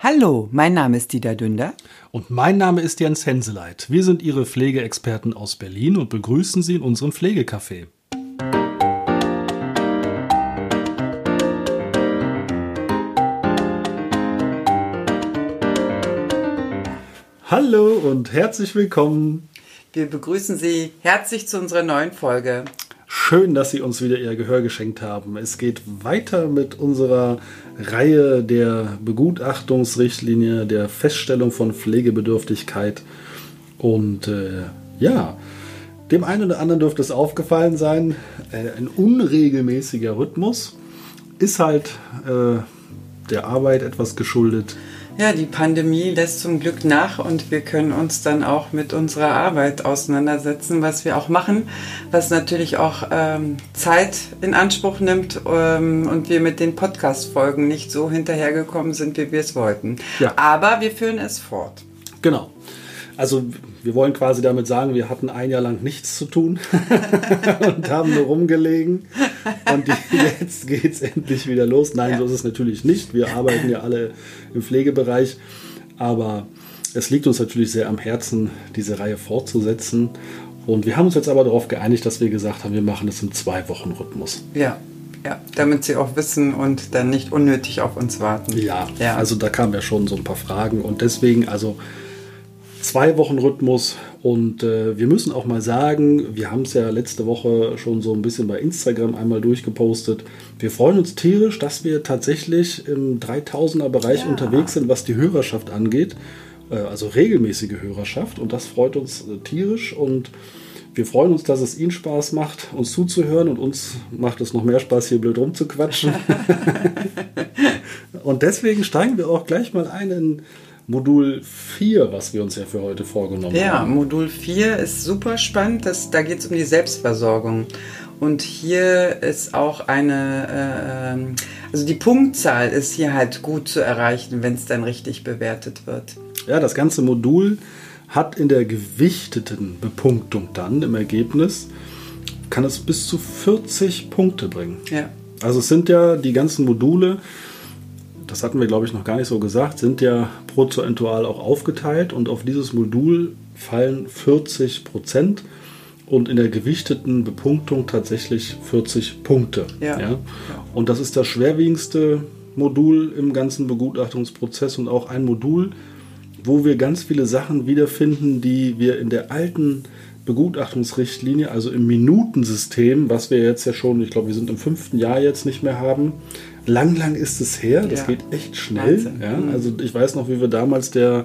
Hallo, mein Name ist Dieter Dünder. Und mein Name ist Jens Henseleit. Wir sind Ihre Pflegeexperten aus Berlin und begrüßen Sie in unserem Pflegecafé. Hallo und herzlich willkommen. Wir begrüßen Sie herzlich zu unserer neuen Folge. Schön, dass Sie uns wieder Ihr Gehör geschenkt haben. Es geht weiter mit unserer Reihe der Begutachtungsrichtlinie, der Feststellung von Pflegebedürftigkeit. Und äh, ja, dem einen oder anderen dürfte es aufgefallen sein, äh, ein unregelmäßiger Rhythmus ist halt äh, der Arbeit etwas geschuldet. Ja, die Pandemie lässt zum Glück nach und wir können uns dann auch mit unserer Arbeit auseinandersetzen, was wir auch machen, was natürlich auch ähm, Zeit in Anspruch nimmt ähm, und wir mit den Podcast-Folgen nicht so hinterhergekommen sind, wie wir es wollten. Ja. Aber wir führen es fort. Genau. Also wir wollen quasi damit sagen, wir hatten ein Jahr lang nichts zu tun und haben nur rumgelegen. Und jetzt geht es endlich wieder los. Nein, ja. so ist es natürlich nicht. Wir arbeiten ja alle im Pflegebereich. Aber es liegt uns natürlich sehr am Herzen, diese Reihe fortzusetzen. Und wir haben uns jetzt aber darauf geeinigt, dass wir gesagt haben, wir machen das im Zwei-Wochen-Rhythmus. Ja, ja, damit sie auch wissen und dann nicht unnötig auf uns warten. Ja, ja, also da kamen ja schon so ein paar Fragen und deswegen, also zwei Wochen Rhythmus und äh, wir müssen auch mal sagen, wir haben es ja letzte Woche schon so ein bisschen bei Instagram einmal durchgepostet. Wir freuen uns tierisch, dass wir tatsächlich im 3000er Bereich ja. unterwegs sind, was die Hörerschaft angeht. Äh, also regelmäßige Hörerschaft und das freut uns äh, tierisch und wir freuen uns, dass es Ihnen Spaß macht, uns zuzuhören und uns macht es noch mehr Spaß, hier blöd rumzuquatschen. und deswegen steigen wir auch gleich mal ein in Modul 4, was wir uns ja für heute vorgenommen ja, haben. Ja, Modul 4 ist super spannend. Das, da geht es um die Selbstversorgung. Und hier ist auch eine, äh, ähm, also die Punktzahl ist hier halt gut zu erreichen, wenn es dann richtig bewertet wird. Ja, das ganze Modul hat in der gewichteten Bepunktung dann im Ergebnis, kann es bis zu 40 Punkte bringen. Ja. Also es sind ja die ganzen Module, das hatten wir glaube ich noch gar nicht so gesagt, sind ja prozentual auch aufgeteilt und auf dieses Modul fallen 40 Prozent und in der gewichteten Bepunktung tatsächlich 40 Punkte. Ja. ja. Und das ist das schwerwiegendste Modul im ganzen Begutachtungsprozess und auch ein Modul, wo wir ganz viele Sachen wiederfinden, die wir in der alten Begutachtungsrichtlinie, also im Minutensystem, was wir jetzt ja schon, ich glaube, wir sind im fünften Jahr jetzt nicht mehr haben, lang, lang ist es her. Das ja. geht echt schnell. Ja? Mhm. Also ich weiß noch, wie wir damals der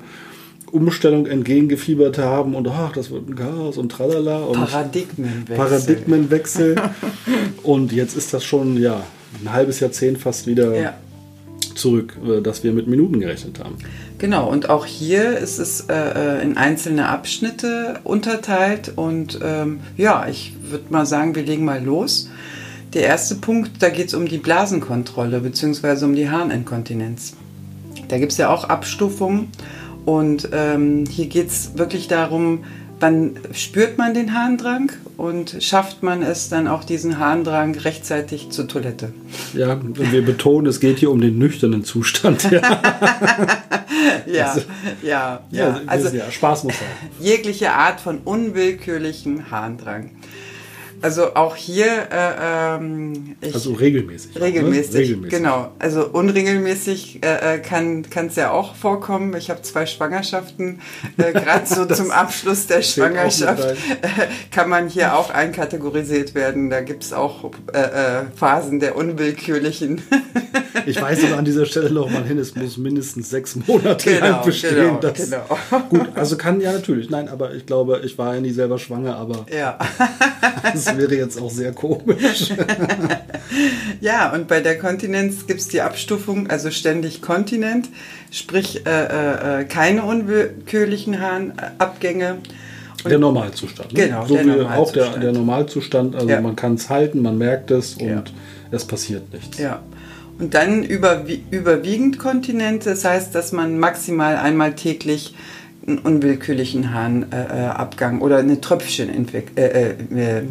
Umstellung entgegengefiebert haben und ach, das wird ein Chaos und tralala. Und Paradigmenwechsel. Paradigmenwechsel. und jetzt ist das schon ja, ein halbes Jahrzehnt fast wieder ja. zurück, äh, dass wir mit Minuten gerechnet haben. Genau, und auch hier ist es äh, äh, in einzelne Abschnitte unterteilt. Und ähm, ja, ich würde mal sagen, wir legen mal los. Der erste Punkt, da geht es um die Blasenkontrolle bzw. um die Harninkontinenz. Da gibt es ja auch Abstufungen und ähm, hier geht es wirklich darum, wann spürt man den Harndrang und schafft man es dann auch diesen Harndrang rechtzeitig zur Toilette. Ja, wir betonen, es geht hier um den nüchternen Zustand. ja, ja, also, ja, ja. Also ja, Spaß muss sein. Jegliche Art von unwillkürlichen Harndrang. Also auch hier. Äh, ähm, also regelmäßig. Regelmäßig, ne? regelmäßig, genau. Also unregelmäßig äh, äh kann es ja auch vorkommen. Ich habe zwei Schwangerschaften. Äh, Gerade so zum Abschluss der Schwangerschaft äh, kann man hier auch einkategorisiert werden. Da gibt es auch äh, Phasen der unwillkürlichen. ich weise aber an dieser Stelle noch mal hin, es muss mindestens sechs Monate genau, lang bestehen. Genau, das, genau. Gut, also kann ja natürlich. Nein, aber ich glaube, ich war ja nie selber schwanger, aber. Ja. Das wäre jetzt auch sehr komisch. ja, und bei der Kontinenz gibt es die Abstufung, also ständig Kontinent, sprich äh, äh, äh keine unwillkürlichen Harnabgänge. Und der Normalzustand. Ne? Genau, so der wie auch der, der Normalzustand. Also ja. man kann es halten, man merkt es und ja. es passiert nichts. Ja. Und dann überwie überwiegend Kontinent, das heißt, dass man maximal einmal täglich einen unwillkürlichen Harnabgang äh, äh oder eine Tröpfcheninfektion. Äh, äh,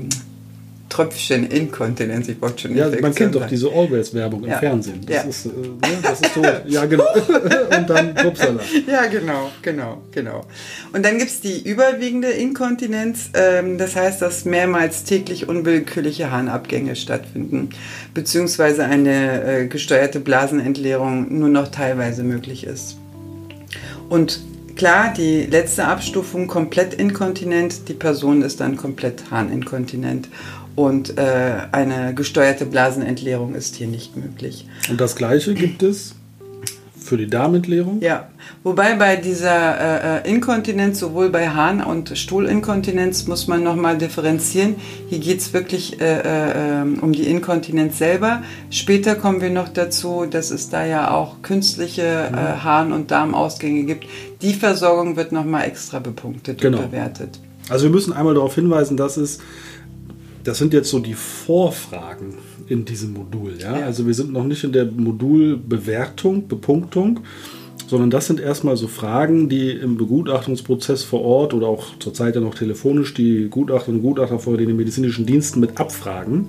Tröpfchen Inkontinenz. Ich wollte schon nicht Ja, man kennt doch diese Always-Werbung ja. im Fernsehen. Das, ja. ist, äh, ne, das ist so, ja genau. und dann Upsala. Ja, genau, genau, genau. Und dann gibt es die überwiegende Inkontinenz. Ähm, das heißt, dass mehrmals täglich unwillkürliche Harnabgänge stattfinden, beziehungsweise eine äh, gesteuerte Blasenentleerung nur noch teilweise möglich ist. Und klar, die letzte Abstufung komplett inkontinent, die Person ist dann komplett harninkontinent und äh, eine gesteuerte Blasenentleerung ist hier nicht möglich. Und das gleiche gibt es für die Darmentleerung? Ja, wobei bei dieser äh, äh, Inkontinenz, sowohl bei Harn- und Stuhlinkontinenz, muss man nochmal differenzieren. Hier geht es wirklich äh, äh, um die Inkontinenz selber. Später kommen wir noch dazu, dass es da ja auch künstliche äh, mhm. Harn- und Darmausgänge gibt. Die Versorgung wird nochmal extra bepunktet genau. und bewertet. Also wir müssen einmal darauf hinweisen, dass es, das sind jetzt so die Vorfragen in diesem Modul. Ja? ja? Also wir sind noch nicht in der Modulbewertung, Bepunktung, sondern das sind erstmal so Fragen, die im Begutachtungsprozess vor Ort oder auch zurzeit ja noch telefonisch die Gutachterinnen und Gutachter vor den medizinischen Diensten mit abfragen. Mhm.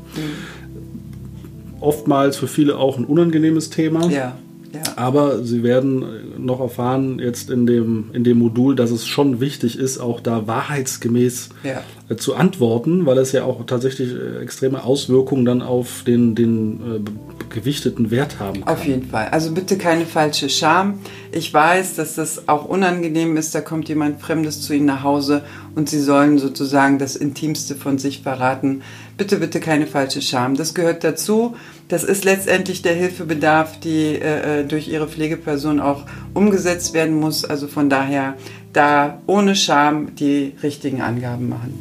Oftmals für viele auch ein unangenehmes Thema. Ja. Ja. Aber Sie werden noch erfahren jetzt in dem, in dem Modul, dass es schon wichtig ist, auch da wahrheitsgemäß ja. Äh, zu antworten, weil es ja auch tatsächlich äh, extreme Auswirkungen dann auf den, den äh, gewichteten Wert haben kann. Auf jeden Fall. Also bitte keine falsche Scham. Ich weiß, dass das auch unangenehm ist. Da kommt jemand Fremdes zu Ihnen nach Hause und Sie sollen sozusagen das Intimste von sich verraten. Bitte, bitte keine falsche Scham. Das gehört dazu. Das ist letztendlich der Hilfebedarf, die äh, äh durch Ihre Pflegeperson auch umgesetzt werden muss. Also von daher da ohne Scham die richtigen Angaben machen.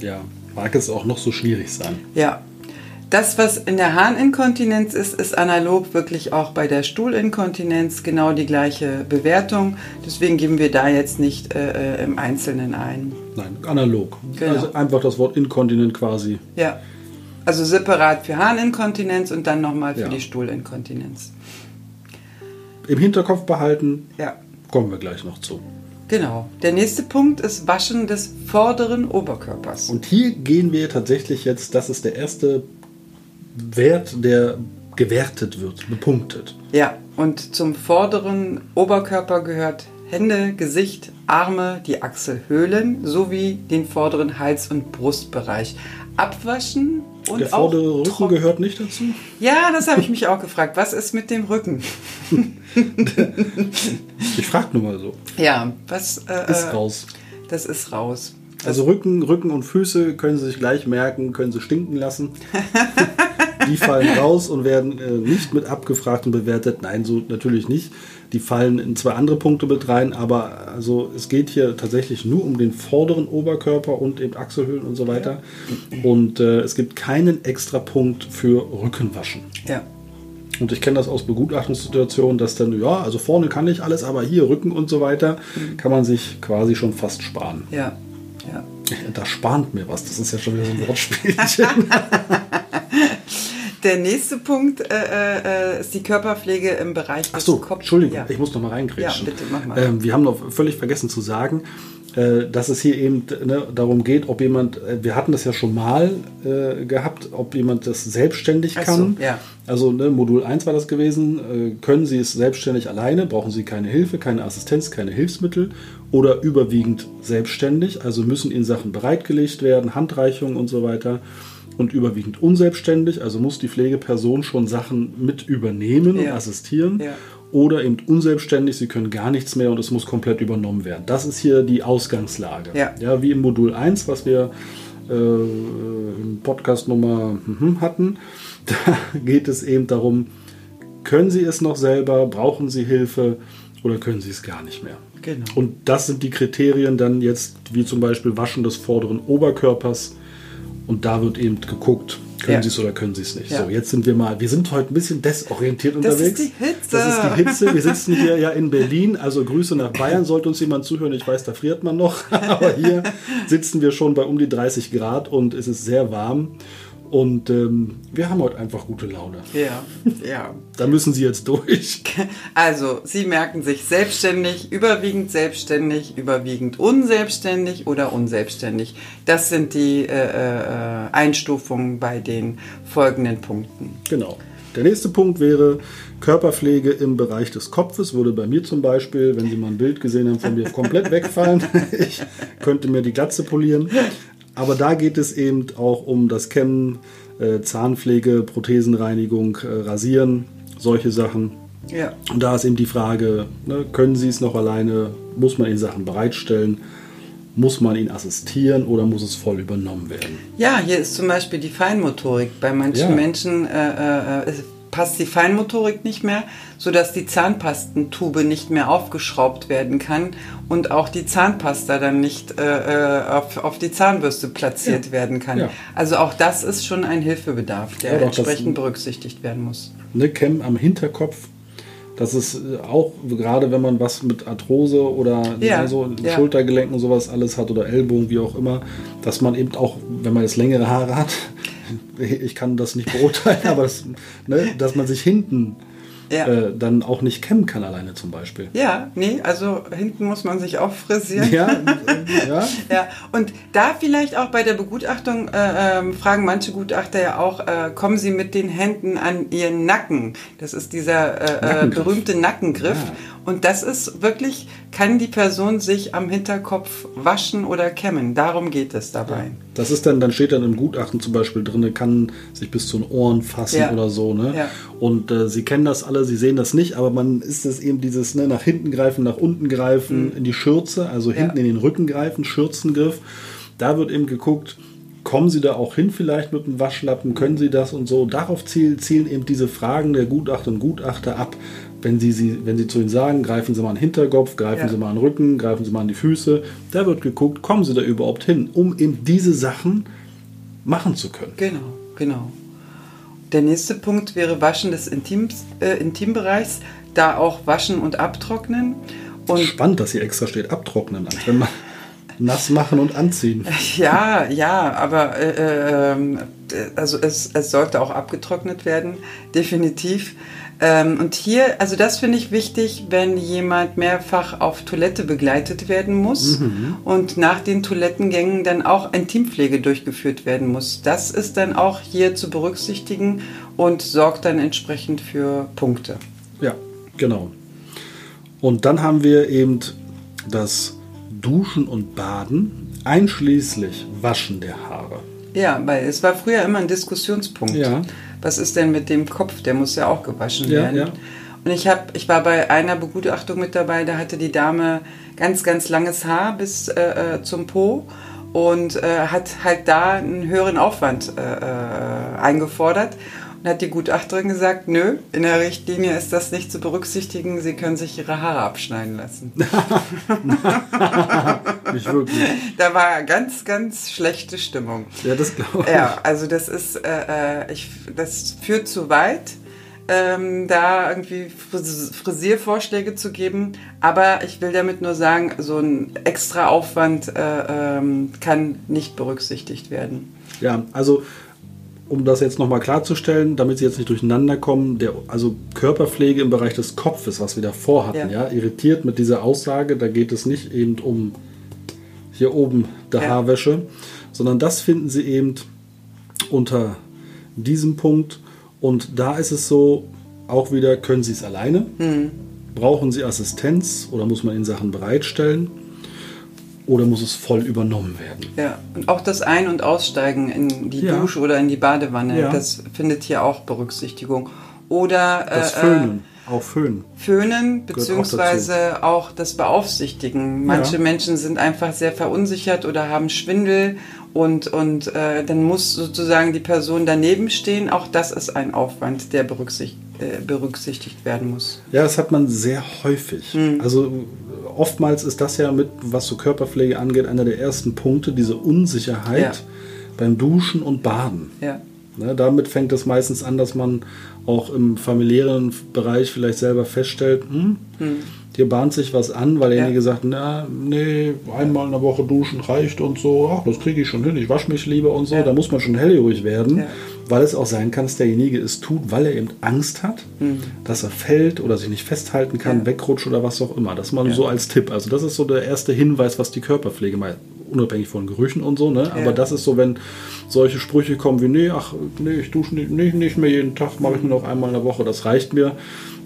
Ja, mag es auch noch so schwierig sein. Ja. Das, was in der Harninkontinenz ist, ist analog wirklich auch bei der Stuhlinkontinenz genau die gleiche Bewertung. Deswegen geben wir da jetzt nicht äh, äh im Einzelnen ein. Nein, analog. Genau. Also einfach das Wort Inkontinent quasi. Ja. Also separat für Harninkontinenz und dann nochmal für ja. die Stuhlinkontinenz. Im Hinterkopf behalten. Ja. Kommen wir gleich noch zu. Genau. Der nächste Punkt ist Waschen des vorderen Oberkörpers. Und hier gehen wir tatsächlich jetzt, das ist der erste Wert, der gewertet wird, bepunktet. Ja, und zum vorderen Oberkörper gehört Hände, Gesicht, Arme, die Achselhöhlen sowie den vorderen Hals- und Brustbereich. Abwaschen und Der vordere Rücken trocken. gehört nicht dazu? Ja, das habe ich mich auch gefragt. Was ist mit dem Rücken? ich frage nur mal so. Ja, was äh, ist raus? Das ist raus. Also Rücken, Rücken und Füße können Sie sich gleich merken, können Sie stinken lassen. die fallen raus und werden äh, nicht mit abgefragt und bewertet. Nein, so natürlich nicht. Die fallen in zwei andere Punkte mit rein, aber also es geht hier tatsächlich nur um den vorderen Oberkörper und eben Achselhöhlen und so weiter. Und äh, es gibt keinen extra Punkt für Rückenwaschen. Ja. Und ich kenne das aus Begutachtungssituationen, dass dann, ja, also vorne kann ich alles, aber hier Rücken und so weiter, mhm. kann man sich quasi schon fast sparen. Ja, ja. Da spannt mir was, das ist ja schon wieder so ein Wortspielchen. Der nächste Punkt äh, äh, ist die Körperpflege im Bereich des Ach Entschuldigung, ja. ich muss noch mal reingrätschen. Ja, bitte, mach mal. Ähm, wir haben noch völlig vergessen zu sagen, äh, dass es hier eben ne, darum geht, ob jemand, äh, wir hatten das ja schon mal äh, gehabt, ob jemand das selbstständig kann. So, ja. Also ne, Modul 1 war das gewesen. Äh, können Sie es selbstständig alleine? Brauchen Sie keine Hilfe, keine Assistenz, keine Hilfsmittel? Oder überwiegend selbstständig? Also müssen Ihnen Sachen bereitgelegt werden, Handreichungen und so weiter und überwiegend unselbstständig, also muss die Pflegeperson schon Sachen mit übernehmen ja. und assistieren. Ja. Oder eben unselbstständig, sie können gar nichts mehr und es muss komplett übernommen werden. Das ist hier die Ausgangslage. Ja, ja wie im Modul 1, was wir äh, im Podcast Nummer hm, hatten. Da geht es eben darum, können Sie es noch selber, brauchen Sie Hilfe oder können Sie es gar nicht mehr. Genau. Und das sind die Kriterien dann jetzt, wie zum Beispiel Waschen des vorderen Oberkörpers, und da wird eben geguckt, können ja. sie es oder können sie es nicht. Ja. So, jetzt sind wir mal, wir sind heute ein bisschen desorientiert unterwegs. Das ist die Hitze. Das ist die Hitze. Wir sitzen hier ja in Berlin, also Grüße nach Bayern, sollte uns jemand zuhören. Ich weiß, da friert man noch, aber hier sitzen wir schon bei um die 30 Grad und es ist sehr warm. Und ähm, wir haben heute einfach gute Laune. Ja, ja. da müssen Sie jetzt durch. Also, Sie merken sich selbstständig, überwiegend selbstständig, überwiegend unselbstständig oder unselbstständig. Das sind die äh, äh, Einstufungen bei den folgenden Punkten. Genau. Der nächste Punkt wäre Körperpflege im Bereich des Kopfes. Würde bei mir zum Beispiel, wenn Sie mal ein Bild gesehen haben, von mir komplett wegfallen. Ich könnte mir die Glatze polieren. Aber da geht es eben auch um das Kämmen, äh, Zahnpflege, Prothesenreinigung, äh, Rasieren, solche Sachen. Ja. Und da ist eben die Frage, ne, können Sie es noch alleine? Muss man Ihnen Sachen bereitstellen? Muss man ihn assistieren oder muss es voll übernommen werden? Ja, hier ist zum Beispiel die Feinmotorik. Bei manchen ja. Menschen äh, äh, passt die Feinmotorik nicht mehr, sodass die Zahnpastentube nicht mehr aufgeschraubt werden kann und auch die Zahnpasta dann nicht äh, äh auf, auf die Zahnbürste platziert ja. werden kann. Ja. Also auch das ist schon ein Hilfebedarf, der ja, entsprechend berücksichtigt werden muss. Eine Cam am Hinterkopf das ist äh, auch, gerade wenn man was mit Arthrose oder ja, so ja. Schultergelenken und sowas alles hat oder Ellbogen, wie auch immer, dass man eben auch, wenn man jetzt längere Haare hat, ich kann das nicht beurteilen, aber das, ne, dass man sich hinten ja. äh, dann auch nicht kämmen kann alleine zum Beispiel. Ja, nee, also hinten muss man sich auch frisieren. Ja, ja. ja. Und da vielleicht auch bei der Begutachtung äh, äh, fragen manche Gutachter ja auch, äh, kommen Sie mit den Händen an Ihren Nacken? Das ist dieser äh, äh, berühmte Nackengriff. Ja. Und das ist wirklich, kann die Person sich am Hinterkopf waschen oder kämmen? Darum geht es dabei. Ja. Das ist dann, dann steht dann im Gutachten zum Beispiel drin, kann sich bis zu den Ohren fassen ja. oder so. Ne? Ja. Und äh, Sie kennen das alle, Sie sehen das nicht, aber man ist es eben dieses ne, nach hinten greifen, nach unten greifen, mhm. in die Schürze, also hinten in den Rücken greifen, Schürzengriff. Da wird eben geguckt, kommen Sie da auch hin vielleicht mit dem Waschlappen, können Sie das und so. Darauf zielen, zielen eben diese Fragen der Gutachter und Gutachter ab wenn sie, sie, wenn sie zu ihnen sagen, greifen Sie mal an den Hinterkopf, greifen ja. Sie mal an den Rücken, greifen Sie mal an die Füße, da wird geguckt, kommen Sie da überhaupt hin, um eben diese Sachen machen zu können. Genau, genau. Der nächste Punkt wäre Waschen des Intims, äh, Intimbereichs, da auch waschen und abtrocknen. Und Spannend, dass hier extra steht, abtrocknen, wenn man nass machen und anziehen. Ja, ja, aber äh, äh, also es, es sollte auch abgetrocknet werden, definitiv. Ähm, und hier, also das finde ich wichtig, wenn jemand mehrfach auf Toilette begleitet werden muss mhm. und nach den Toilettengängen dann auch Intimpflege durchgeführt werden muss. Das ist dann auch hier zu berücksichtigen und sorgt dann entsprechend für Punkte. Ja, genau. Und dann haben wir eben das Duschen und Baden, einschließlich Waschen der Haare. Ja, weil es war früher immer ein Diskussionspunkt. Ja was ist denn mit dem Kopf? Der muss ja auch gewaschen ja, werden. Ja. Und ich, hab, ich war bei einer Begutachtung mit dabei, da hatte die Dame ganz, ganz langes Haar bis äh, äh zum Po und äh, hat halt da einen höheren Aufwand äh, äh, eingefordert. Und hat die Gutachterin gesagt, nö, in der Richtlinie ist das nicht zu berücksichtigen, Sie können sich Ihre Haare abschneiden lassen. nicht wirklich. Da war ganz, ganz schlechte Stimmung. Ja, das glaube ich. Ja, also das ist, äh, äh ich, das führt zu weit. Ähm, da irgendwie Frisiervorschläge zu geben. Aber ich will damit nur sagen, so ein extra Aufwand äh, ähm, kann nicht berücksichtigt werden. Ja, also um das jetzt nochmal klarzustellen, damit Sie jetzt nicht durcheinander kommen, der, also Körperpflege im Bereich des Kopfes, was wir davor hatten, ja. ja irritiert mit dieser Aussage, da geht es nicht eben um hier oben der ja. Haarwäsche, sondern das finden Sie eben unter diesem Punkt. Und da ist es so, auch wieder, können Sie es alleine? Mhm. Brauchen Sie Assistenz oder muss man Ihnen Sachen bereitstellen? Oder muss es voll übernommen werden? Ja, und auch das Ein- und Aussteigen in die ja. Dusche oder in die Badewanne, ja. das findet hier auch Berücksichtigung. Oder das äh, Föhnen. Auch Föhnen. Föhnen, beziehungsweise auch, auch, das Beaufsichtigen. Manche ja. Menschen sind einfach sehr verunsichert oder haben Schwindel und, und äh, dann muss sozusagen die Person daneben stehen. Auch das ist ein Aufwand, der berücksichtigt, äh, berücksichtigt werden muss. Ja, das hat man sehr häufig. Mhm. Also oftmals ist das ja mit, was so Körperpflege angeht, einer der ersten Punkte, diese Unsicherheit ja. beim Duschen und Baden. Ja. Ne, damit fängt es meistens an, dass man auch im familiären Bereich vielleicht selber feststellt, hm, hm. hier bahnt sich was an, weil derjenige ja. sagt, na, nee, einmal in der Woche duschen reicht und so, ach, das kriege ich schon hin, ich wasche mich lieber und so, da muss man schon hellhörig werden. Weil es auch sein kann, dass derjenige es tut, weil er eben Angst hat, hm. dass er fällt oder sich nicht festhalten kann, wegrutscht oder was auch immer. Das mal so als Tipp. Also das ist so der erste Hinweis, was die Körperpflege mal unabhängig von Gerüchen und so, ne? Aber das ist so, wenn solche Sprüche kommen wie, nee, ach, nee, ich dusche nicht, nicht, nicht mehr jeden Tag, mache ich nur noch einmal in der Woche, das reicht mir,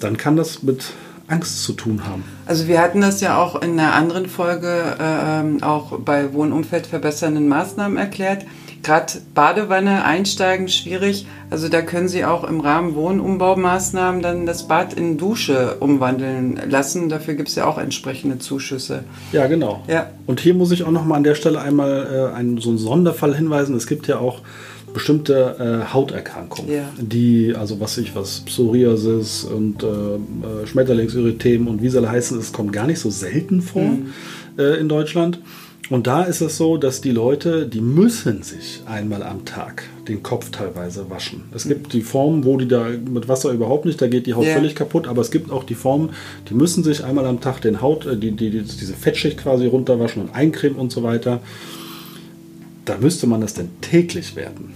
dann kann das mit Angst zu tun haben. Also wir hatten das ja auch in einer anderen Folge äh, ähm, auch bei Wohnumfeld verbessernden Maßnahmen erklärt gerade Badewanne einsteigen schwierig. Also da können Sie auch im Rahmen Wohnumbaumaßnahmen dann das Bad in Dusche umwandeln lassen. Dafür gibt es ja auch entsprechende Zuschüsse. Ja, genau. Ja. Und hier muss ich auch noch mal an der Stelle einmal äh, einen, so einen Sonderfall hinweisen. Es gibt ja auch bestimmte äh, Hauterkrankungen, ja. die, also was ich was, Psoriasis und äh, äh Schmetterlingserythem und wie sie alle heißen, es kommt gar nicht so selten vor mhm. äh, in Deutschland. Und da ist es so, dass die Leute, die müssen sich einmal am Tag den Kopf teilweise waschen. Es gibt die Formen, wo die da mit Wasser überhaupt nicht, da geht die Haut yeah. völlig kaputt, aber es gibt auch die Formen, die müssen sich einmal am Tag den Haut, äh, die, die, die, diese Fettschicht quasi runterwaschen und eincremen und so weiter. Da müsste man das denn täglich werden.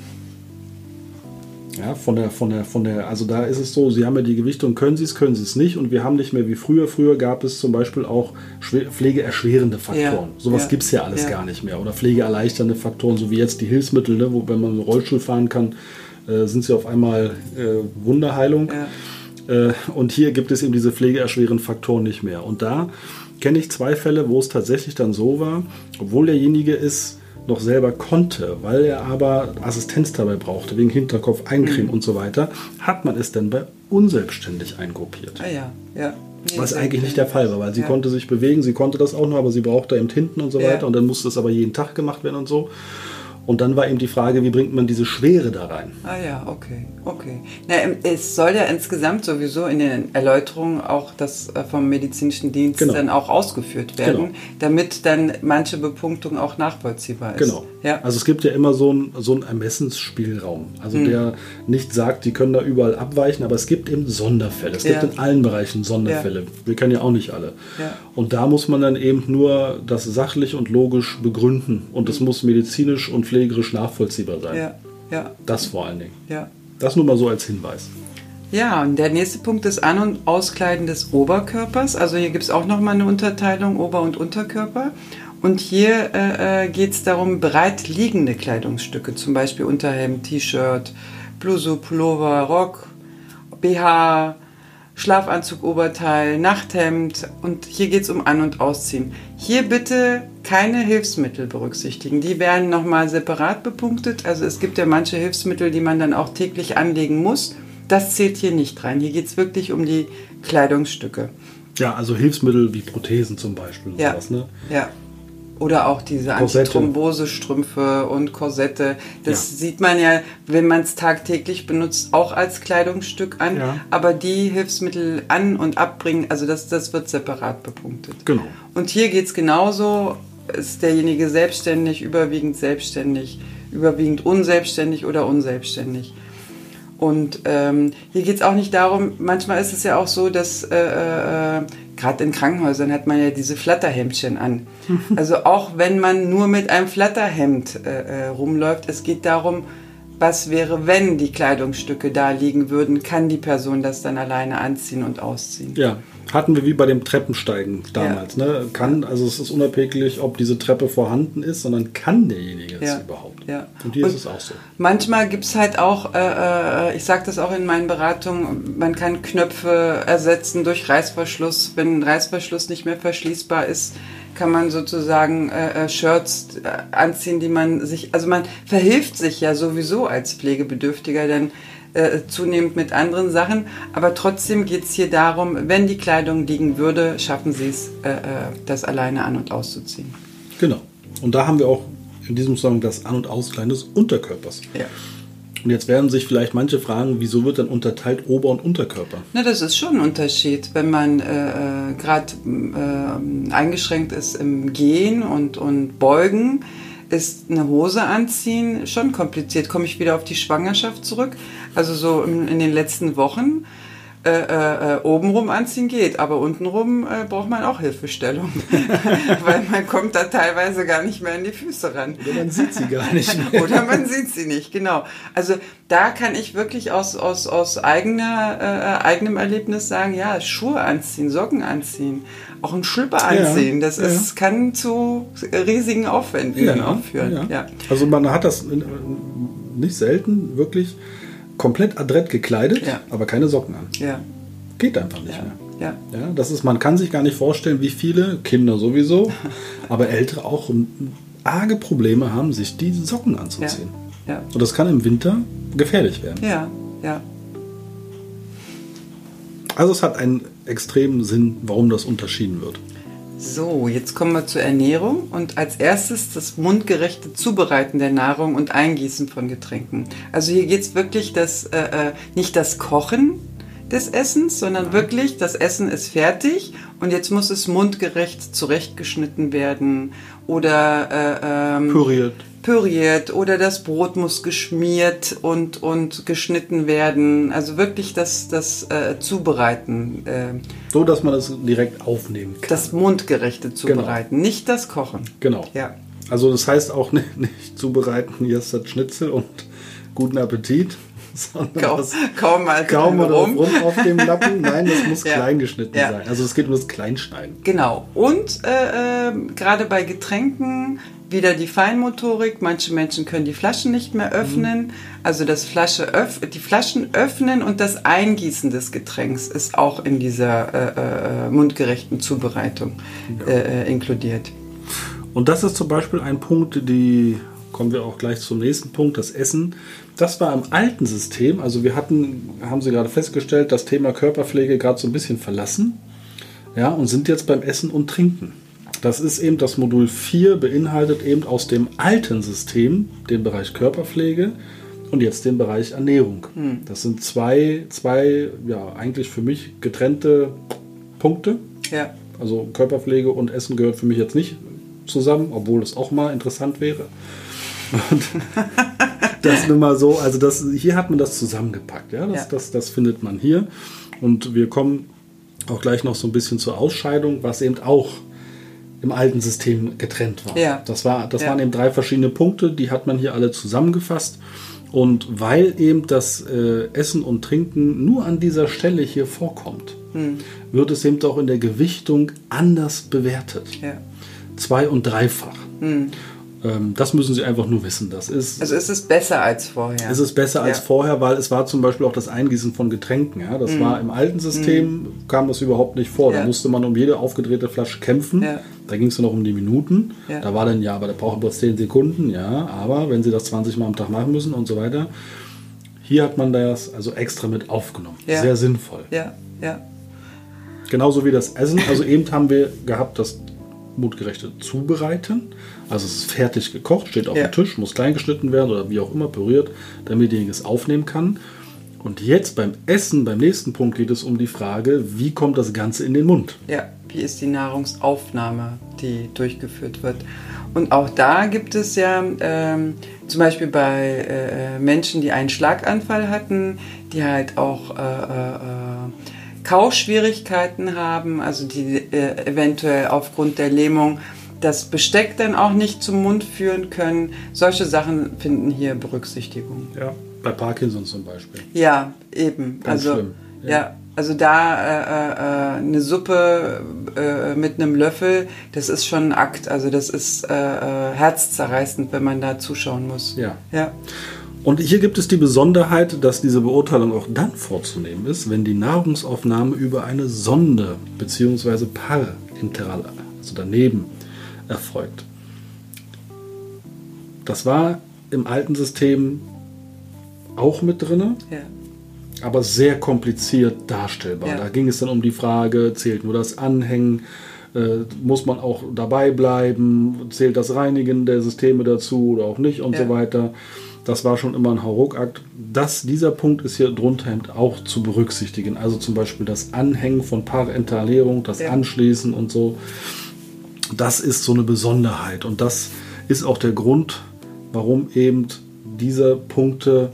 Ja, von der, von der, von der, also da ist es so, sie haben ja die Gewichtung, können sie es, können sie es nicht und wir haben nicht mehr wie früher. Früher gab es zum Beispiel auch pflegeerschwerende Faktoren. Ja, Sowas ja, gibt es ja alles ja. gar nicht mehr. Oder pflegeerleichternde Faktoren, so wie jetzt die Hilfsmittel, ne, wo wenn man einen Rollstuhl fahren kann, äh, sind sie auf einmal äh, Wunderheilung. Äh, und hier gibt es eben diese pflegeerschwerenden Faktoren nicht mehr. Und da kenne ich zwei Fälle, wo es tatsächlich dann so war, obwohl derjenige ist, noch selber konnte, weil er aber Assistenz dabei brauchte, wegen Hinterkopf, Eincremen mhm. und so weiter, hat man es dann bei unselbstständig eingruppiert. Ah ja, ja. Nee, Was eigentlich nicht der Fall war, weil sie ja. konnte sich bewegen, sie konnte das auch noch, aber sie brauchte eben hinten und so weiter und dann musste es aber jeden Tag gemacht werden und so. Und dann war eben die Frage, wie bringt man diese Schwere da rein? Ah ja, okay, okay. Na, es soll ja insgesamt sowieso in den Erläuterungen auch das äh, vom medizinischen Dienst genau. dann auch ausgeführt werden, genau. damit dann manche Bepunktung auch nachvollziehbar ist. Genau. Ja. Also es gibt ja immer so einen so Ermessensspielraum, also hm. der nicht sagt, die können da überall abweichen, aber es gibt eben Sonderfälle. Es gibt ja. in allen Bereichen Sonderfälle. Ja. Wir kennen ja auch nicht alle. Und da muss man dann eben nur das sachlich und logisch begründen und es hm. muss medizinisch und pflegerisch nachvollziehbar sein. Ja. Ja. Das vor allen Dingen. Ja. Das nur mal so als Hinweis. Ja, und der nächste Punkt ist An- und Auskleiden des Oberkörpers. Also hier gibt es auch nochmal eine Unterteilung Ober- und Unterkörper. Und hier äh, äh geht es darum, breit liegende Kleidungsstücke, zum Beispiel Unterhemd, T-Shirt, Bluse, Pullover, Rock, BH, Schlafanzug, Oberteil, Nachthemd und hier geht es um An- und Ausziehen. Hier bitte keine Hilfsmittel berücksichtigen. Die werden nochmal separat bepunktet. Also es gibt ja manche Hilfsmittel, die man dann auch täglich anlegen muss. Das zählt hier nicht rein. Hier geht es wirklich um die Kleidungsstücke. Ja, also Hilfsmittel wie Prothesen zum Beispiel. Ja, sowas, ne? ja. Oder auch diese Antithrombosestrümpfe und Korsette. Das ja. sieht man ja, wenn man es tagtäglich benutzt, auch als Kleidungsstück an. Ja. Aber die Hilfsmittel an- und abbringen, also das, das wird separat bepunktet. Genau. Und hier geht es genauso. Ist derjenige selbstständig, überwiegend selbstständig, überwiegend unselbstständig oder unselbstständig? Und ähm, hier geht es auch nicht darum, manchmal ist es ja auch so, dass äh, äh, gerade in Krankenhäusern hat man ja diese Flatterhemdchen an. Also auch wenn man nur mit einem Flatterhemd äh, äh, rumläuft, es geht darum, was wäre, wenn die Kleidungsstücke da liegen würden, kann die Person das dann alleine anziehen und ausziehen. Ja, hatten wir wie bei dem Treppensteigen damals. Ja. Ne? Kann, also es ist unabhängig, ob diese Treppe vorhanden ist, sondern kann derjenige es überhaupt. Ja. Und hier und ist es auch so. Manchmal gibt es halt auch, äh, äh ich sage das auch in meinen Beratungen, man kann Knöpfe ersetzen durch Reißverschluss. Wenn ein Reißverschluss nicht mehr verschließbar ist, kann man sozusagen äh, äh Shirts äh, anziehen, die man sich, also man verhilft sich ja sowieso als Pflegebedürftiger, denn äh, zunehmend mit anderen Sachen. Aber trotzdem geht es hier darum, wenn die Kleidung liegen würde, schaffen sie es, äh, das alleine an- und auszuziehen. Genau. Und da haben wir auch in diesem Zusammenhang das An- und Auskleiden des Unterkörpers. Ja. Und jetzt werden sich vielleicht manche fragen, wieso wird dann unterteilt Ober- und Unterkörper? Na, das ist schon ein Unterschied, wenn man äh, äh gerade äh, eingeschränkt ist im Gehen und, und Beugen ist eine Hose anziehen schon kompliziert. Komme ich wieder auf die Schwangerschaft zurück. Also so in, in den letzten Wochen äh, äh, äh, obenrum anziehen geht, aber untenrum äh, braucht man auch Hilfestellung, weil man kommt da teilweise gar nicht mehr in die Füße ran. Oder man sieht sie gar nicht mehr. Oder man sieht sie nicht, genau. Also da kann ich wirklich aus, aus, aus eigener, äh, eigenem Erlebnis sagen, ja, Schuhe anziehen, Socken anziehen, auch einen Schlüpper anziehen, ja, das ist, ja. kann zu riesigen Aufwänden ja, auch führen. Ja. Also man hat das nicht selten wirklich komplett adrett gekleidet, ja. aber keine Socken an. Ja. Geht einfach nicht ja. mehr. Ja. Ja, das ist, man kann sich gar nicht vorstellen, wie viele Kinder sowieso, aber Ältere auch arge Probleme haben, sich die Socken anzuziehen. Ja. ja. Und das kann im Winter gefährlich werden. Ja, ja. Also es hat einen extremen Sinn, warum das unterschieden wird. So, jetzt kommen wir zur Ernährung und als erstes das mundgerechte Zubereiten der Nahrung und Eingießen von Getränken. Also hier geht es wirklich das, äh, äh, nicht das Kochen des Essens, sondern wirklich das Essen ist fertig und jetzt muss es mundgerecht zurechtgeschnitten werden oder äh, ähm, püriert püriert oder das Brot muss geschmiert und, und geschnitten werden. Also wirklich das, das äh, Zubereiten. Äh, so, dass man das direkt aufnehmen kann. Das mundgerechte genau. Zubereiten, genau. nicht das Kochen. Genau. Ja. Also das heißt auch nicht, nicht zubereiten, hier ist das Schnitzel und guten Appetit. Kaum, kaum mal kaum rum. rum auf dem Lappen. Nein, das muss ja. klein geschnitten ja. sein. Also es geht um das Kleinschneiden. Genau. Und äh, äh, gerade bei Getränken wieder die Feinmotorik. Manche Menschen können die Flaschen nicht mehr öffnen. Mhm. Also das Flasche öff die Flaschen öffnen und das Eingießen des Getränks ist auch in dieser äh, äh, mundgerechten Zubereitung ja. Äh, äh, inkludiert. Und das ist zum Beispiel ein Punkt, die kommen wir auch gleich zum nächsten Punkt, das Essen. Das war im alten System, also wir hatten, haben Sie gerade festgestellt, das Thema Körperpflege gerade so ein bisschen verlassen. Ja, und sind jetzt beim Essen und Trinken. Das ist eben das Modul 4, beinhaltet eben aus dem alten System den Bereich Körperpflege und jetzt den Bereich Ernährung. Hm. Das sind zwei, zwei, ja, eigentlich für mich getrennte Punkte. Ja. Also Körperpflege und Essen gehört für mich jetzt nicht zusammen, obwohl es auch mal interessant wäre. Und das nur mal so, also das, hier hat man das zusammengepackt, ja? Das, ja. Das, das findet man hier. Und wir kommen auch gleich noch so ein bisschen zur Ausscheidung, was eben auch im alten System getrennt war. Ja. Das, war, das ja. waren eben drei verschiedene Punkte, die hat man hier alle zusammengefasst. Und weil eben das äh, Essen und Trinken nur an dieser Stelle hier vorkommt, hm. wird es eben auch in der Gewichtung anders bewertet. Ja. Zwei- und dreifach. Hm. Ähm, das müssen Sie einfach nur wissen. Das ist, also ist es besser als vorher? Es ist besser ja. als vorher, weil es war zum Beispiel auch das Eingießen von Getränken. Ja? Das mm. war im alten System, mm. kam das überhaupt nicht vor. Ja. Da musste man um jede aufgedrehte Flasche kämpfen. Ja. Da ging es noch um die Minuten. Da war dann, ja, aber der braucht bloß 10 Sekunden. Ja, aber wenn Sie das 20 Mal am Tag machen müssen und so weiter. Hier hat man das also extra mit aufgenommen. Sehr sinnvoll. Ja, ja. Genauso wie das Essen. Also eben haben wir gehabt das mundgerechte Zubereiten. Also es ist fertig gekocht, steht auf ja. dem Tisch, muss klein geschnitten werden oder wie auch immer püriert, damit derjenige es aufnehmen kann. Und jetzt beim Essen, beim nächsten Punkt geht es um die Frage, wie kommt das Ganze in den Mund? Ja, wie ist die Nahrungsaufnahme, die durchgeführt wird? Und auch da gibt es ja ähm, zum Beispiel bei äh, Menschen, die einen Schlaganfall hatten, die halt auch äh, äh, äh Kauschwierigkeiten haben, also die äh, eventuell aufgrund der Lähmung das Besteck dann auch nicht zum Mund führen können. Solche Sachen finden hier Berücksichtigung. Ja, bei Parkinson zum Beispiel. Ja, eben. Ganz also, schlimm. Ja. ja. also da äh, äh, eine Suppe äh, mit einem Löffel, das ist schon ein Akt. Also das ist äh, äh, herzzerreißend, wenn man da zuschauen muss. Ja. ja. Und hier gibt es die Besonderheit, dass diese Beurteilung auch dann vorzunehmen ist, wenn die Nahrungsaufnahme über eine Sonde bzw. parenteral, also daneben, erfolgt. Das war im alten System auch mit drin, ja. aber sehr kompliziert darstellbar. Ja. Da ging es dann um die Frage, zählt nur das Anhängen, äh, muss man auch dabei bleiben, zählt das Reinigen der Systeme dazu oder auch nicht und ja. so weiter. Das war schon immer ein Hauruck-Akt. dieser Punkt ist hier drunter auch zu berücksichtigen. Also zum Beispiel das Anhängen von Parentalierung, das Anschließen und so das ist so eine Besonderheit und das ist auch der Grund, warum eben diese Punkte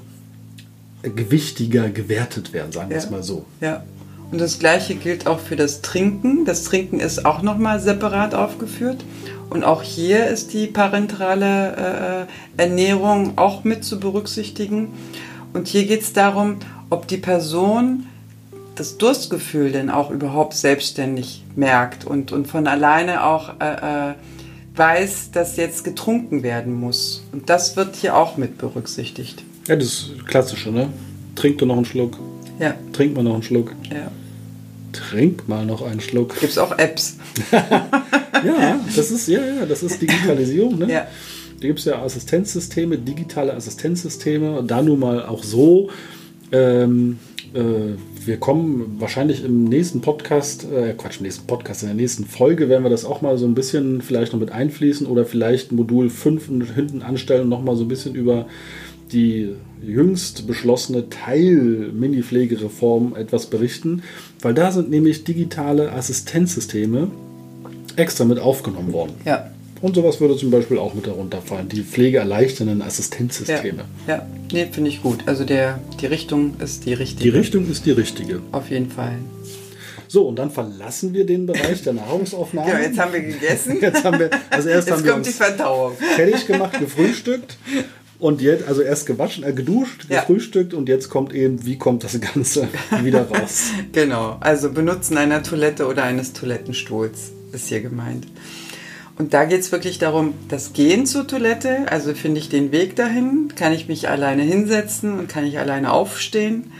gewichtiger gewertet werden, sagen wir ja. es mal so. Ja. Und das gleiche gilt auch für das Trinken. Das Trinken ist auch nochmal separat aufgeführt. Und auch hier ist die parenterale äh, Ernährung auch mit zu berücksichtigen. Und hier geht es darum, ob die Person das Durstgefühl denn auch überhaupt selbstständig merkt und, und von alleine auch äh, äh, weiß, dass jetzt getrunken werden muss. Und das wird hier auch mit berücksichtigt. Ja, das Klassische, ne? Trink du noch einen Schluck. Ja. Trink mal noch einen Schluck. Ja. Trink mal noch einen Schluck. Gibt es auch Apps? ja, das ist, ja, ja, das ist Digitalisierung, ne? Ja. Da gibt es ja Assistenzsysteme, digitale Assistenzsysteme. Da nun mal auch so. Ähm, äh, wir kommen wahrscheinlich im nächsten Podcast, äh, Quatsch, im nächsten Podcast, in der nächsten Folge werden wir das auch mal so ein bisschen vielleicht noch mit einfließen oder vielleicht Modul 5 hinten anstellen und nochmal so ein bisschen über die jüngst beschlossene Teil-Mini-Pflegereform etwas berichten, weil da sind nämlich digitale Assistenzsysteme extra mit aufgenommen worden. Ja. Und sowas würde zum Beispiel auch mit darunter fallen, die pflegeerleichternden Assistenzsysteme. Ja, ja. nee, finde ich gut. Also der, die Richtung ist die richtige. Die Richtung ist die richtige. Auf jeden Fall. So, und dann verlassen wir den Bereich der Nahrungsaufnahme. Ja, jetzt haben wir gegessen. Jetzt haben wir, also erst jetzt haben wir kommt die uns Verdauung. fertig gemacht, gefrühstückt. Und jetzt, also erst gewaschen, äh, geduscht, Ja. gefrühstückt und jetzt kommt eben, wie kommt das Ganze wieder raus? Genau, also Benutzen einer Toilette oder eines Toilettenstuhls ist hier gemeint. Und da geht es wirklich darum, das Gehen zur Toilette, also finde ich den Weg dahin, kann ich mich alleine hinsetzen und kann ich alleine aufstehen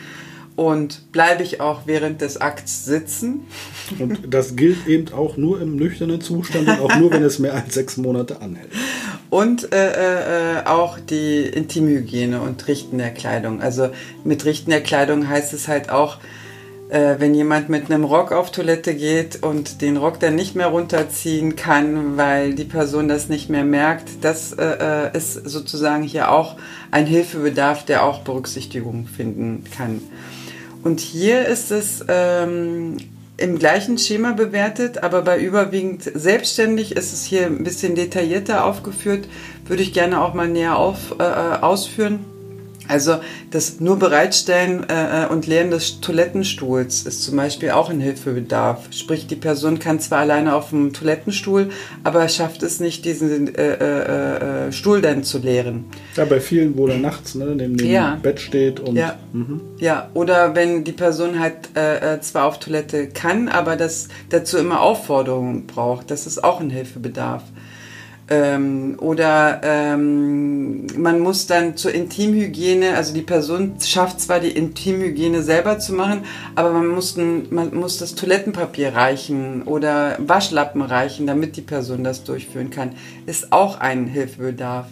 und bleibe ich auch während des Akts sitzen. Und das gilt eben auch nur im nüchternen Zustand und auch nur, wenn es mehr als sechs Monate anhält. Und äh, äh, auch die Intimhygiene und Richten der Kleidung. Also mit Richten der Kleidung heißt es halt auch, äh, wenn jemand mit einem Rock auf Toilette geht und den Rock dann nicht mehr runterziehen kann, weil die Person das nicht mehr merkt, das äh, äh, ist sozusagen hier auch ein Hilfebedarf, der auch Berücksichtigung finden kann. Und hier ist es ähm, im gleichen Schema bewertet, aber bei überwiegend selbstständig ist es hier ein bisschen detaillierter aufgeführt. Würde ich gerne auch mal näher auf, äh, ausführen. Also das nur Bereitstellen äh, und Leeren des Toilettenstuhls ist zum Beispiel auch ein Hilfebedarf. Sprich, die Person kann zwar alleine auf dem Toilettenstuhl, aber schafft es nicht, diesen äh, äh, äh, Stuhl dann zu leeren. Ja, bei vielen, wo er nachts ne, neben dem Ja. Bett steht und Ja. Ja, oder wenn die Person halt äh, äh, zwar auf Toilette kann, aber das dazu immer Aufforderungen braucht, das ist auch ein Hilfebedarf. Ähm, oder ähm, man muss dann zur Intimhygiene, also die Person schafft zwar die Intimhygiene selber zu machen, aber man muss, man muss das Toilettenpapier reichen oder Waschlappen reichen, damit die Person das durchführen kann. Ist auch ein Hilfebedarf.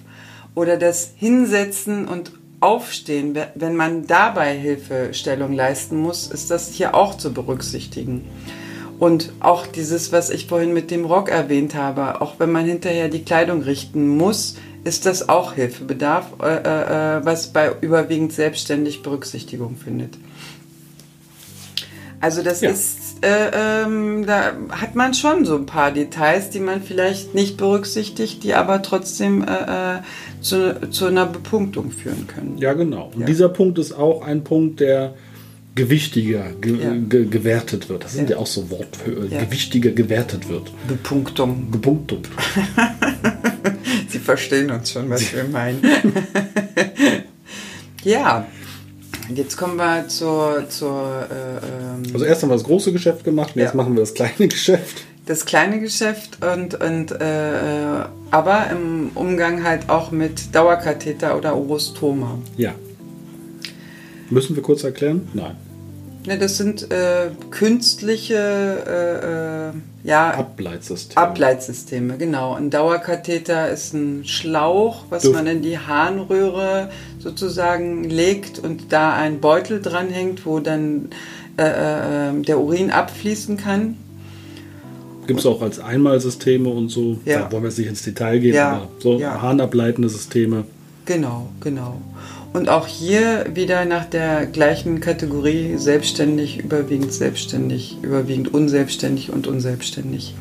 Oder das Hinsetzen und Aufstehen, wenn man dabei Hilfestellung leisten muss, ist das hier auch zu berücksichtigen. Und auch dieses, was ich vorhin mit dem Rock erwähnt habe, auch wenn man hinterher die Kleidung richten muss, ist das auch Hilfebedarf, äh, äh, was bei überwiegend selbstständig Berücksichtigung findet. Also das Ja. ist, äh, ähm, da hat man schon so ein paar Details, die man vielleicht nicht berücksichtigt, die aber trotzdem äh, äh, zu, zu einer Bepunktung führen können. Ja, genau. Und Ja. dieser Punkt ist auch ein Punkt, der gewichtiger ge Ja. ge gewertet wird. Das sind ja, Ja. auch so Worte, Ja. gewichtiger gewertet wird. Bepunktung. Gepunktet. Sie verstehen uns schon, was wir meinen. ja, jetzt kommen wir zur, zur äh, ähm, Also erst haben wir das große Geschäft gemacht und jetzt machen wir das kleine Geschäft. das kleine Geschäft und, und äh, aber im Umgang halt auch mit Dauerkatheter oder Urostoma. Ja. Müssen wir kurz erklären? Nein. Ne, das sind äh, künstliche äh, äh, ja, Ableitsysteme. Ableitsysteme, genau. Ein Dauerkatheter ist ein Schlauch, was Dürf- man in die Harnröhre sozusagen legt und da ein Beutel dranhängt, wo dann äh, äh, der Urin abfließen kann. Gibt es auch als Einmalsysteme und so. Ja. Da wollen wir jetzt nicht ins Detail gehen, Ja, aber so ja. harnableitende Systeme. Genau, genau. Und auch hier wieder nach der gleichen Kategorie selbstständig, überwiegend selbstständig, überwiegend unselbstständig und unselbstständig.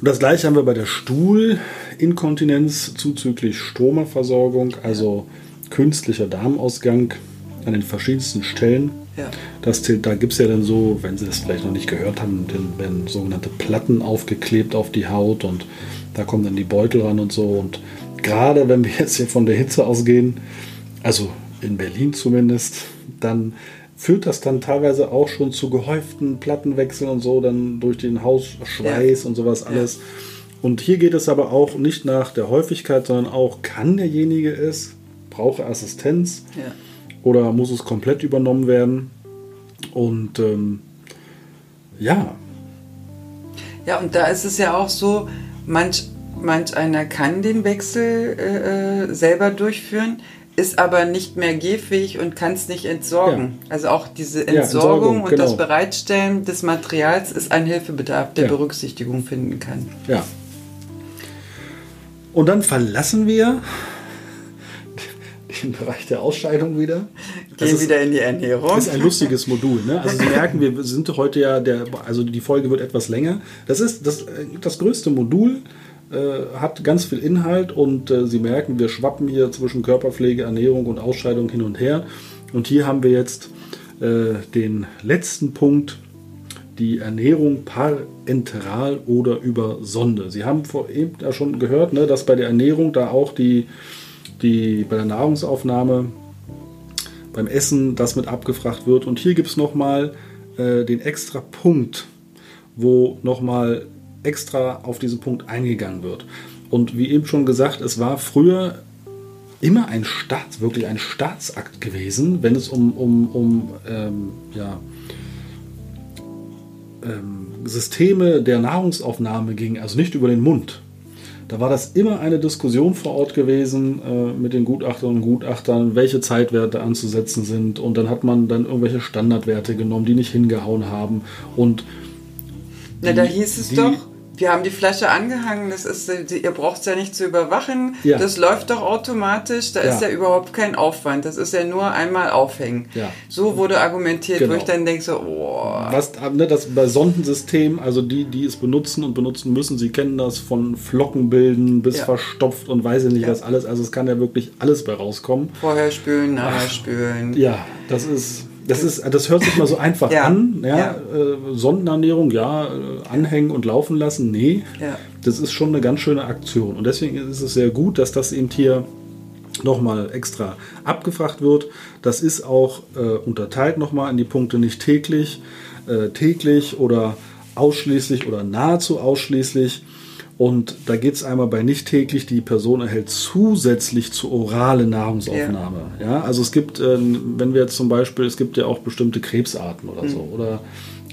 Und das gleiche haben wir bei der Stuhlinkontinenz zuzüglich Stromerversorgung, also künstlicher Darmausgang an den verschiedensten Stellen. Ja. Das da gibt es ja dann so, wenn Sie das vielleicht noch nicht gehört haben, dann werden sogenannte Platten aufgeklebt auf die Haut und da kommen dann die Beutel ran und so. Und gerade wenn wir jetzt hier von der Hitze ausgehen, also in Berlin zumindest, dann führt das dann teilweise auch schon zu gehäuften Plattenwechseln und so, dann durch den Hausschweiß ja. und sowas alles. Ja. Und hier geht es aber auch nicht nach der Häufigkeit, sondern auch, kann derjenige es, brauche Assistenz ja. oder muss es komplett übernommen werden? Und ähm, ja. Ja, und da ist es ja auch so, manch, manch einer kann den Wechsel äh, äh selber durchführen ist aber nicht mehr gehfähig und kann es nicht entsorgen. Ja. Also auch diese Entsorgung, ja, und genau. das Bereitstellen des Materials ist ein Hilfebedarf, der ja. Berücksichtigung finden kann. Ja. Und dann verlassen wir den Bereich der Ausscheidung wieder. Gehen ist, wieder in die Ernährung. Das ist ein lustiges Modul. Ne? Also Sie merken, wir sind heute ja, der, also die Folge wird etwas länger. Das ist das, das größte Modul äh, hat ganz viel Inhalt und äh, Sie merken, wir schwappen hier zwischen Körperpflege, Ernährung und Ausscheidung hin und her. Und hier haben wir jetzt äh, den letzten Punkt, die Ernährung parenteral oder über Sonde. Sie haben vor eben ja schon gehört, ne, dass bei der Ernährung da auch die, die bei der Nahrungsaufnahme beim Essen das mit abgefragt wird. Und hier gibt es nochmal äh, den extra Punkt, wo nochmal extra auf diesen Punkt eingegangen wird. Und wie eben schon gesagt, es war früher immer ein Staat, wirklich ein Staatsakt gewesen, wenn es um, um, um ähm, ja, ähm, Systeme der Nahrungsaufnahme ging, also nicht über den Mund. Da war das immer eine Diskussion vor Ort gewesen äh, mit den Gutachterinnen und Gutachtern, welche Zeitwerte anzusetzen sind. Und dann hat man dann irgendwelche Standardwerte genommen, die nicht hingehauen haben. Und Na, da hieß es die, doch, wir haben die Flasche angehangen, das ist, ihr braucht es ja nicht zu überwachen. Ja. Das läuft doch automatisch, da ja. ist ja überhaupt kein Aufwand. Das ist ja nur einmal aufhängen. Ja. So wurde argumentiert, genau. wo ich dann denke so, oh. Was, ne, das bei Sondensystem, also die, die es benutzen und benutzen müssen, sie kennen das von Flockenbilden bis verstopft und weiß ich nicht was alles. Also es kann ja wirklich alles bei rauskommen. Vorher spülen, nachher spülen. Ja, das ist das, ist, das hört sich mal so einfach ja. an. Ja? ja. Äh, Sondenernährung, ja, äh, anhängen und laufen lassen. Nee, das ist schon eine ganz schöne Aktion. Und deswegen ist es sehr gut, dass das eben hier nochmal extra abgefragt wird. Das ist auch äh, unterteilt nochmal in die Punkte nicht täglich, äh, täglich oder ausschließlich oder nahezu ausschließlich. Und da geht es einmal bei nicht täglich, die Person erhält zusätzlich zur orale Nahrungsaufnahme. Ja. ja. also es gibt, äh, wenn wir jetzt zum Beispiel, es gibt ja auch bestimmte Krebsarten oder mhm. so, oder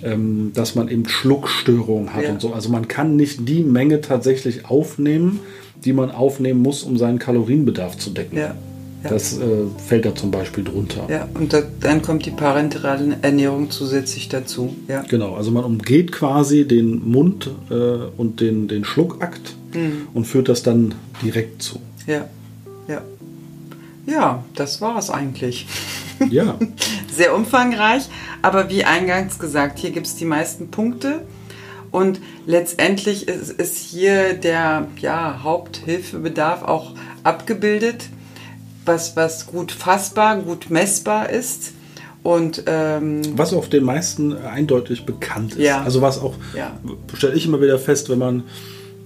ähm, dass man eben Schluckstörungen hat ja. und so. Also man kann nicht die Menge tatsächlich aufnehmen, die man aufnehmen muss, um seinen Kalorienbedarf zu decken. Ja. Ja. Das äh, fällt da zum Beispiel drunter. Ja, und da, dann kommt die parenterale Ernährung zusätzlich dazu. Ja. Genau, also man umgeht quasi den Mund äh, und den, den Schluckakt mhm. und führt das dann direkt zu. Ja, ja. Ja, das war es eigentlich. Ja. Sehr umfangreich, aber wie eingangs gesagt, hier gibt es die meisten Punkte. Und letztendlich ist, ist hier der ja, Haupthilfebedarf auch abgebildet was, was gut fassbar, gut messbar ist. Und, ähm, was auf den meisten eindeutig bekannt ist. Ja. Also was auch, ja. stelle ich immer wieder fest, wenn man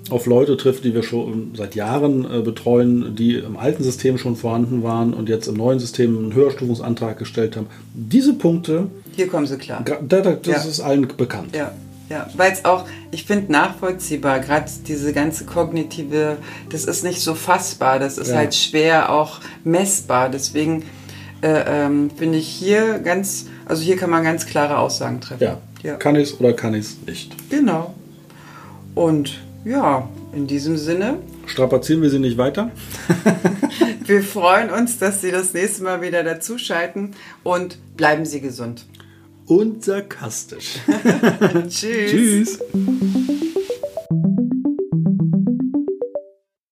auf Leute trifft, die wir schon seit Jahren äh, betreuen, die im alten System schon vorhanden waren und jetzt im neuen System einen Höherstufungsantrag gestellt haben. Diese Punkte. Hier kommen sie klar. Da, da, das ja. ist allen bekannt. Ja. Ja, weil es auch, ich finde, nachvollziehbar, gerade diese ganze kognitive, das ist nicht so fassbar, das ist ja. halt schwer auch messbar. Deswegen äh, ähm, finde ich hier ganz, also hier kann man ganz klare Aussagen treffen. Ja, ja. kann ich es oder kann ich es nicht. Genau. Und ja, in diesem Sinne. Strapazieren wir Sie nicht weiter. wir freuen uns, dass Sie das nächste Mal wieder dazuschalten und bleiben Sie gesund und sarkastisch. Tschüss. Tschüss.